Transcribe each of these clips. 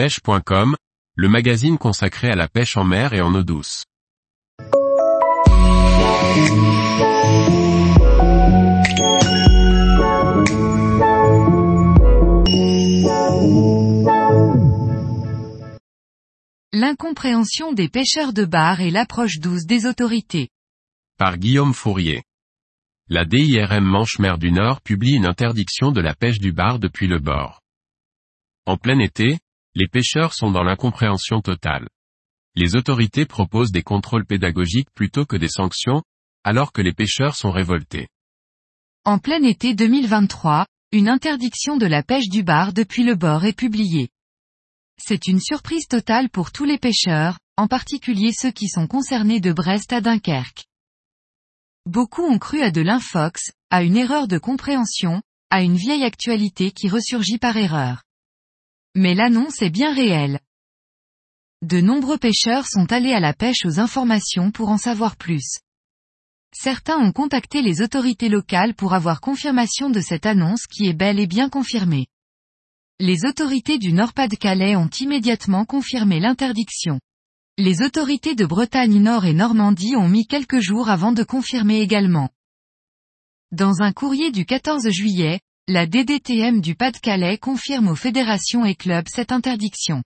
pêche.com, le magazine consacré à la pêche en mer et en eau douce. L'incompréhension des pêcheurs de bar et l'approche douce des autorités. Par Guillaume Fourier. La DIRM Manche-Mer du Nord publie une interdiction de la pêche du bar depuis le bord. En plein été, les pêcheurs sont dans l'incompréhension totale. Les autorités proposent des contrôles pédagogiques plutôt que des sanctions, alors que les pêcheurs sont révoltés. En plein été 2023, une interdiction de la pêche du bar depuis le bord est publiée. C'est une surprise totale pour tous les pêcheurs, en particulier ceux qui sont concernés de Brest à Dunkerque. Beaucoup ont cru à de l'infox, à une erreur de compréhension, à une vieille actualité qui ressurgit par erreur. Mais l'annonce est bien réelle. De nombreux pêcheurs sont allés à la pêche aux informations pour en savoir plus. Certains ont contacté les autorités locales pour avoir confirmation de cette annonce qui est bel et bien confirmée. Les autorités du Nord-Pas-de-Calais ont immédiatement confirmé l'interdiction. Les autorités de Bretagne Nord et Normandie ont mis quelques jours avant de confirmer également. Dans un courrier du 14 juillet, la DDTM du Pas-de-Calais confirme aux fédérations et clubs cette interdiction.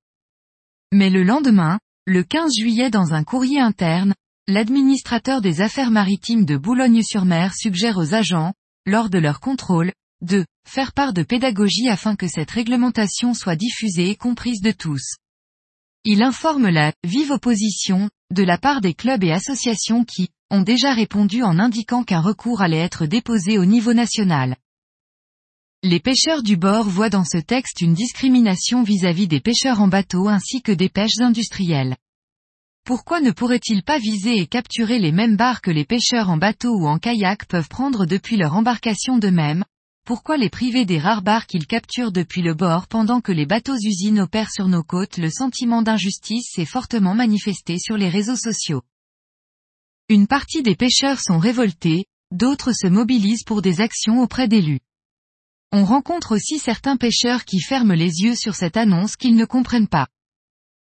Mais le lendemain, le 15 juillet dans un courrier interne, l'administrateur des affaires maritimes de Boulogne-sur-Mer suggère aux agents, lors de leur contrôle, de faire part de pédagogie afin que cette réglementation soit diffusée et comprise de tous. Il informe la vive opposition, de la part des clubs et associations qui ont déjà répondu en indiquant qu'un recours allait être déposé au niveau national. Les pêcheurs du bord voient dans ce texte une discrimination vis-à-vis des pêcheurs en bateau ainsi que des pêches industrielles. Pourquoi ne pourrait-il pas viser et capturer les mêmes barres que les pêcheurs en bateau ou en kayak peuvent prendre depuis leur embarcation d'eux-mêmes? Pourquoi les priver des rares barres qu'ils capturent depuis le bord pendant que les bateaux-usines opèrent sur nos côtes Le sentiment d'injustice s'est fortement manifesté sur les réseaux sociaux. Une partie des pêcheurs sont révoltés, d'autres se mobilisent pour des actions auprès d'élus. On rencontre aussi certains pêcheurs qui ferment les yeux sur cette annonce qu'ils ne comprennent pas.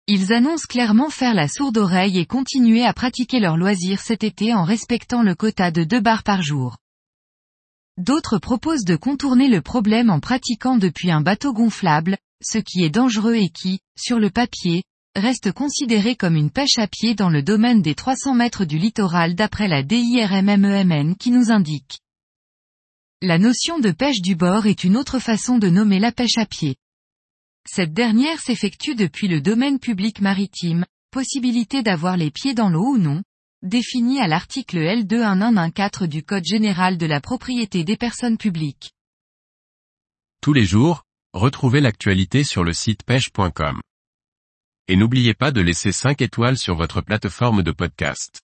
Ils annoncent clairement faire la sourde oreille et continuer à pratiquer leur loisir cet été en respectant le quota de deux bars par jour. D'autres proposent de contourner le problème en pratiquant depuis un bateau gonflable, ce qui est dangereux et qui, sur le papier, reste considéré comme une pêche à pied dans le domaine des 300 mètres du littoral d'après la DIRMMEMN qui nous indique. La notion de pêche du bord est une autre façon de nommer la pêche à pied. Cette dernière s'effectue depuis le domaine public maritime, possibilité d'avoir les pieds dans l'eau ou non, définie à l'article L21114 du Code général de la propriété des personnes publiques. Tous les jours, retrouvez l'actualité sur le site pêche.com. Et n'oubliez pas de laisser 5 étoiles sur votre plateforme de podcast.